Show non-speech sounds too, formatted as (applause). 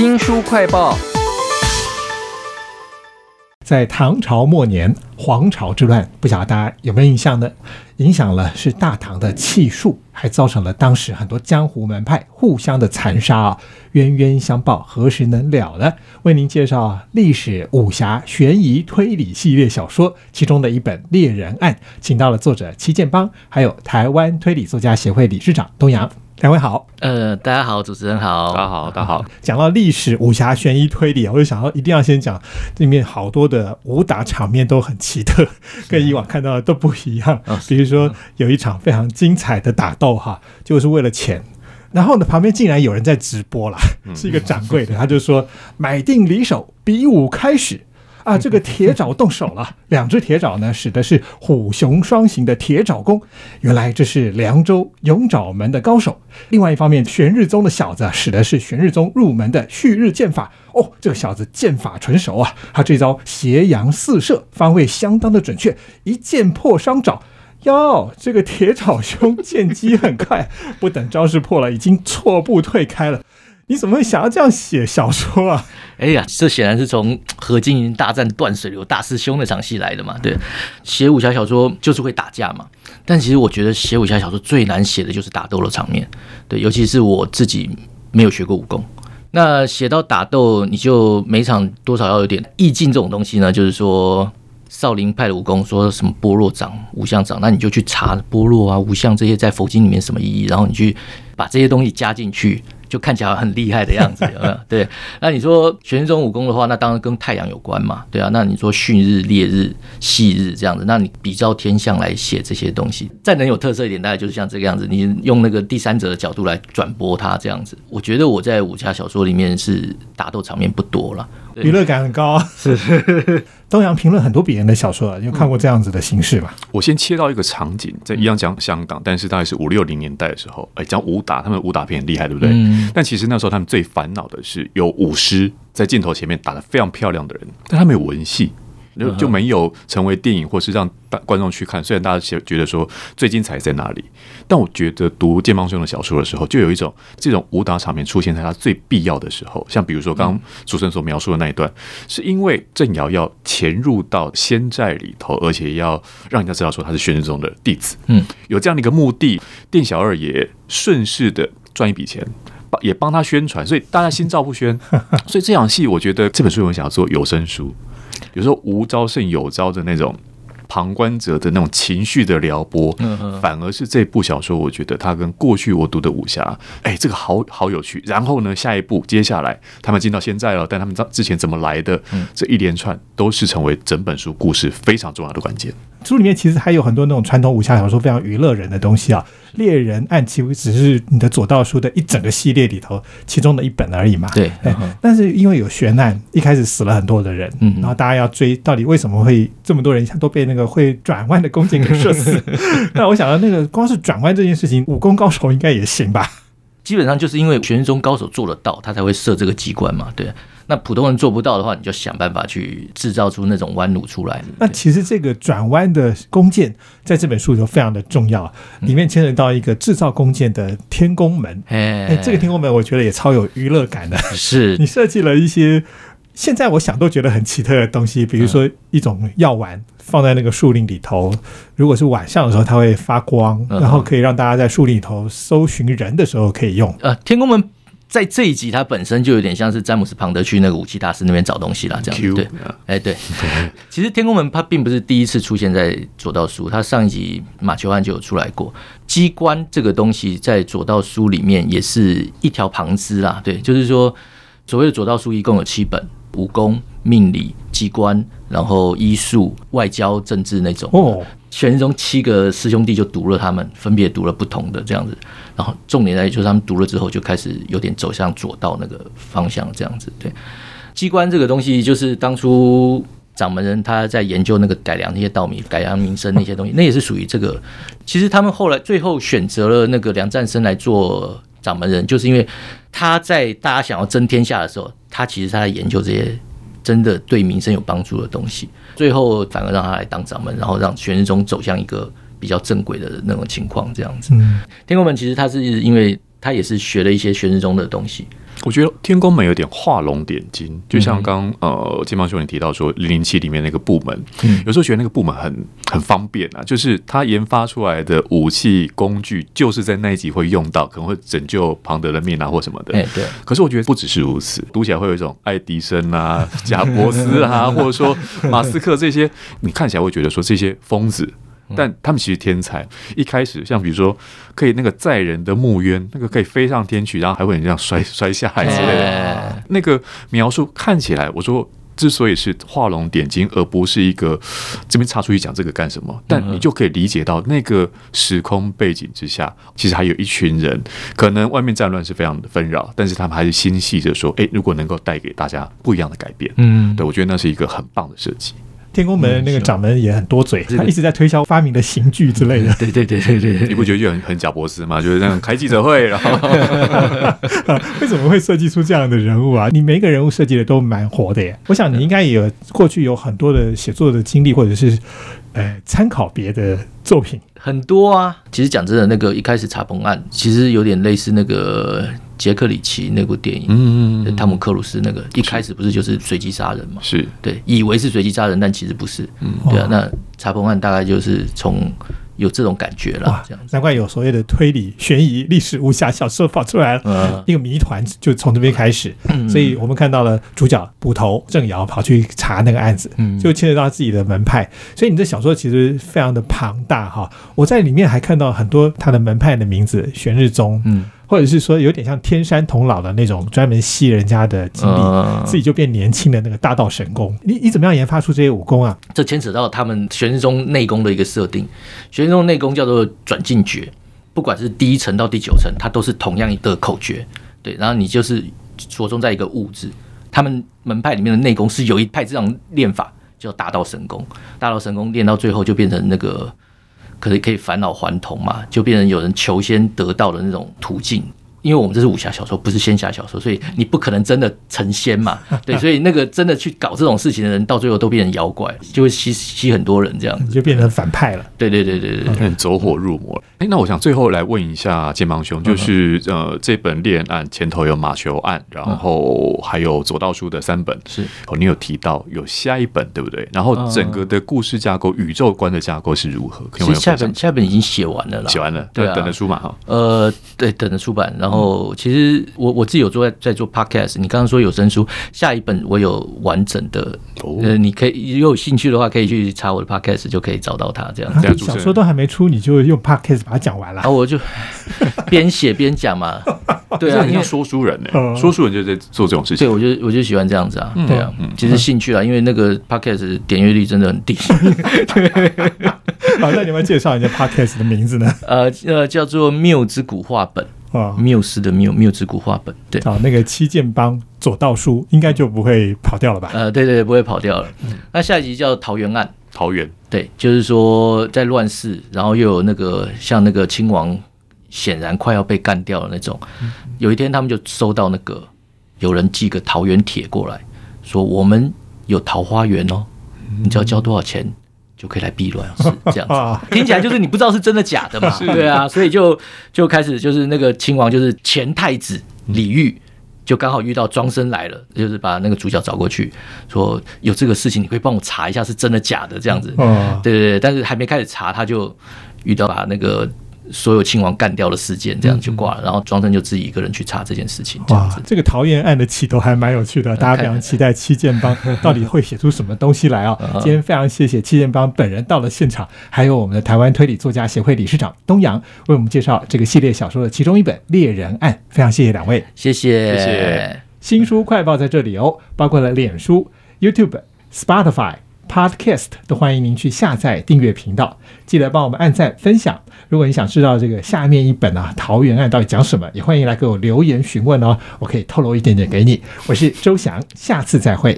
新书快报。在唐朝末年，黄巢之乱，不晓得大家有没有印象呢？影响了是大唐的气数，还造成了当时很多江湖门派互相的残杀啊，冤冤相报何时能了呢？为您介绍历史武侠悬疑推理系列小说其中的一本《猎人案》，请到了作者戚建邦，还有台湾推理作家协会理事长东阳。两位好，呃，大家好，主持人好，大家好，大家好。(laughs) 讲到历史武侠悬疑推理，我就想到一定要先讲里面好多的武打场面都很奇特，跟以往看到的都不一样。比如说有一场非常精彩的打斗，哈，就是为了钱。然后呢，旁边竟然有人在直播了，是一个掌柜的，他就说买定离手，比武开始。啊，这个铁爪动手了，(laughs) 两只铁爪呢，使的是虎熊双形的铁爪功。原来这是凉州勇爪门的高手。另外一方面，玄日宗的小子使的是玄日宗入门的旭日剑法。哦，这个小子剑法纯熟啊，他这招斜阳四射，方位相当的准确，一剑破双爪。哟，这个铁爪兄剑机很快，不等招式破了，已经错步退开了。你怎么会想要这样写小说啊？哎呀，这显然是从何金云大战断水流大师兄那场戏来的嘛。对，写武侠小说就是会打架嘛。但其实我觉得写武侠小说最难写的就是打斗的场面。对，尤其是我自己没有学过武功，那写到打斗，你就每场多少要有点意境这种东西呢？就是说少林派的武功说什么般若掌、无相掌，那你就去查般若啊、无相这些在佛经里面什么意义，然后你去把这些东西加进去。就看起来很厉害的样子，(laughs) 有没有？对，那你说玄宗武功的话，那当然跟太阳有关嘛，对啊。那你说旭日、烈日、细日这样子，那你比较天象来写这些东西，再能有特色一点，大概就是像这个样子。你用那个第三者的角度来转播它这样子，我觉得我在武侠小说里面是打斗场面不多了。娱乐感很高，是东阳评论很多别人的小说，有看过这样子的形式吧？我先切到一个场景，在一样讲香港，但是大概是五六零年代的时候，哎，讲武打，他们武打片很厉害，对不对？但其实那时候他们最烦恼的是有武师在镜头前面打得非常漂亮的人，但他没有文戏。就就没有成为电影，或是让大观众去看。虽然大家觉觉得说最精彩在哪里，但我觉得读剑邦兄的小说的时候，就有一种这种武打场面出现在他最必要的时候。像比如说刚刚主持人所描述的那一段，是因为郑瑶要潜入到仙寨里头，而且要让人家知道说他是玄真宗的弟子。嗯，有这样的一个目的，店小二也顺势的赚一笔钱，帮也帮他宣传，所以大家心照不宣。(laughs) 所以这场戏，我觉得这本书我们想要做有声书。有时候无招胜有招的那种旁观者的那种情绪的撩拨，反而是这部小说，我觉得它跟过去我读的武侠，哎，这个好好有趣。然后呢，下一步接下来他们进到现在了，但他们之前怎么来的，这一连串都是成为整本书故事非常重要的关键。书里面其实还有很多那种传统武侠小说非常娱乐人的东西啊，《猎人案》其实只是你的左道书的一整个系列里头其中的一本而已嘛。对，但是因为有悬案，一开始死了很多的人，然后大家要追到底为什么会这么多人都被那个会转弯的弓箭给射死？(laughs) 那我想到那个光是转弯这件事情，武功高手应该也行吧？基本上就是因为玄宗高手做得到，他才会设这个机关嘛。对。那普通人做不到的话，你就想办法去制造出那种弯路出来。那其实这个转弯的弓箭在这本书里头非常的重要，里面牵扯到一个制造弓箭的天宫门。哎，这个天宫门我觉得也超有娱乐感的。是 (laughs) 你设计了一些现在我想都觉得很奇特的东西，比如说一种药丸放在那个树林里头，如果是晚上的时候它会发光，然后可以让大家在树林里头搜寻人的时候可以用。呃，天宫门。在这一集，它本身就有点像是詹姆斯庞德去那个武器大师那边找东西啦，这样子对，哎对，其实天宫门它并不是第一次出现在左道书，它上一集马球案就有出来过。机关这个东西在左道书里面也是一条旁支啦，对，就是说所谓的左道书一共有七本，武功、命理、机关，然后医术、外交、政治那种哦。玄宗七个师兄弟就读了，他们分别读了不同的这样子，然后重点在就是他们读了之后就开始有点走向左道那个方向这样子。对，机关这个东西就是当初掌门人他在研究那个改良那些稻米、改良民生那些东西，那也是属于这个。其实他们后来最后选择了那个梁赞生来做掌门人，就是因为他在大家想要争天下的时候，他其实他在研究这些。真的对民生有帮助的东西，最后反而让他来当掌门，然后让玄日宗走向一个比较正轨的那种情况，这样子。天宫门其实他是因为他也是学了一些玄日宗的东西，我觉得天宫门有点画龙点睛，就像刚呃金邦兄你提到说零零七里面那个部门，有时候觉得那个部门很很方便啊，就是他研发出来的武器工具，就是在那一集会用到，可能会拯救庞德的命啊或什么的。哎，对。可是我觉得不只是如此，读起来会有一种爱迪生啊、贾伯斯啊，(laughs) 或者说马斯克这些，你看起来会觉得说这些疯子。但他们其实天才，一开始像比如说可以那个载人的木鸢，那个可以飞上天去，然后还会这样摔摔下来之类的，那个描述看起来，我说之所以是画龙点睛，而不是一个这边插出去讲这个干什么，但你就可以理解到那个时空背景之下，其实还有一群人，可能外面战乱是非常的纷扰，但是他们还是心系着说，哎，如果能够带给大家不一样的改变，嗯，对我觉得那是一个很棒的设计。天宫门那个掌门也很多嘴，他一直在推销发明的刑具之类的。(laughs) 对对对对对，你不觉得就很很贾博士吗？(laughs) 就是这样开记者会，然后 (laughs) 为什么会设计出这样的人物啊？你每一个人物设计的都蛮活的耶。我想你应该也有过去有很多的写作的经历，或者是呃参考别的作品很多啊。其实讲真的，那个一开始查崩案其实有点类似那个。杰克里奇那部电影，嗯嗯汤姆克鲁斯那个一开始不是就是随机杀人嘛？是对，以为是随机杀人，但其实不是。嗯，对啊，那查破案大概就是从有这种感觉了，这样。难怪有所谓的推理、悬疑、历史、武侠小说跑出来了，(laughs) 一个谜团就从这边开始。所以我们看到了主角捕头郑瑶跑去查那个案子，嗯就牵扯到自己的门派。所以你的小说其实非常的庞大哈。我在里面还看到很多他的门派的名字，玄日宗。嗯。或者是说有点像天山童姥的那种，专门吸人家的精力，自己就变年轻的那个大道神功。你你怎么样研发出这些武功啊？这牵扯到他们玄日宗内功的一个设定。玄日宗内功叫做转进诀，不管是第一层到第九层，它都是同样一个口诀。对，然后你就是着重在一个物质。他们门派里面的内功是有一派这样练法，叫大道神功。大道神功练到最后就变成那个。可以可以返老还童嘛，就变成有人求仙得道的那种途径。因为我们这是武侠小说，不是仙侠小说，所以你不可能真的成仙嘛。(laughs) 对，所以那个真的去搞这种事情的人，到最后都变成妖怪，(laughs) 就会吸吸很多人这样，就变成反派了。对对对对对，走火入魔。哎，那我想最后来问一下剑芒兄，就是呃，这本猎人案前头有马球案，然后还有左道书的三本，是哦，你有提到有下一本对不对？然后整个的故事架构、宇宙观的架构是如何？其实下本下本已经写完了啦，写完了，对，等着出版哈。呃，对，等着出版，然后。然后，其实我我自己有做在在做 podcast。你刚刚说有声书，下一本我有完整的，呃，你可以如果有兴趣的话，可以去查我的 podcast，就可以找到它。这样，(laughs) 小说都还没出，你就用 podcast 把它讲完了。然后我就 (laughs) 边写边讲嘛。(laughs) 对啊，因为说书人呢，说书人就在做这种事情。对，我就我就喜欢这样子啊。对啊，其实兴趣啊，因为那个 podcast 点阅率真的很低。好，那你们介绍一下 podcast 的名字呢？呃呃，叫做缪之古画本。啊，缪斯的缪缪之古画本，对，啊，那个七剑帮左道书应该就不会跑掉了吧？呃，对对对，不会跑掉了。那下一集叫桃园案，桃园，对，就是说在乱世，然后又有那个像那个亲王，显然快要被干掉了那种。有一天，他们就收到那个有人寄个桃园帖过来，说我们有桃花源哦，你知道交多少钱？就可以来避乱，是 (laughs) 这样子，听起来就是你不知道是真的假的嘛？对啊，所以就就开始就是那个亲王就是前太子李煜，就刚好遇到庄生来了，就是把那个主角找过去，说有这个事情，你可以帮我查一下是真的假的这样子。对对对，但是还没开始查，他就遇到把那个。所有亲王干掉的事件，这样就挂了。然后庄生就自己一个人去查这件事情。哇，这个桃园案的起头还蛮有趣的，大家非常期待七剑帮 (laughs) 到底会写出什么东西来啊！今天非常谢谢七剑帮本人到了现场，还有我们的台湾推理作家协会理事长东阳为我们介绍这个系列小说的其中一本《猎人案》。非常谢谢两位，谢谢谢谢。新书快报在这里哦，包括了脸书、YouTube、Spotify。Podcast 都欢迎您去下载订阅频道，记得帮我们按赞分享。如果你想知道这个下面一本啊《桃园案》到底讲什么，也欢迎来给我留言询问哦，我可以透露一点点给你。我是周翔，下次再会。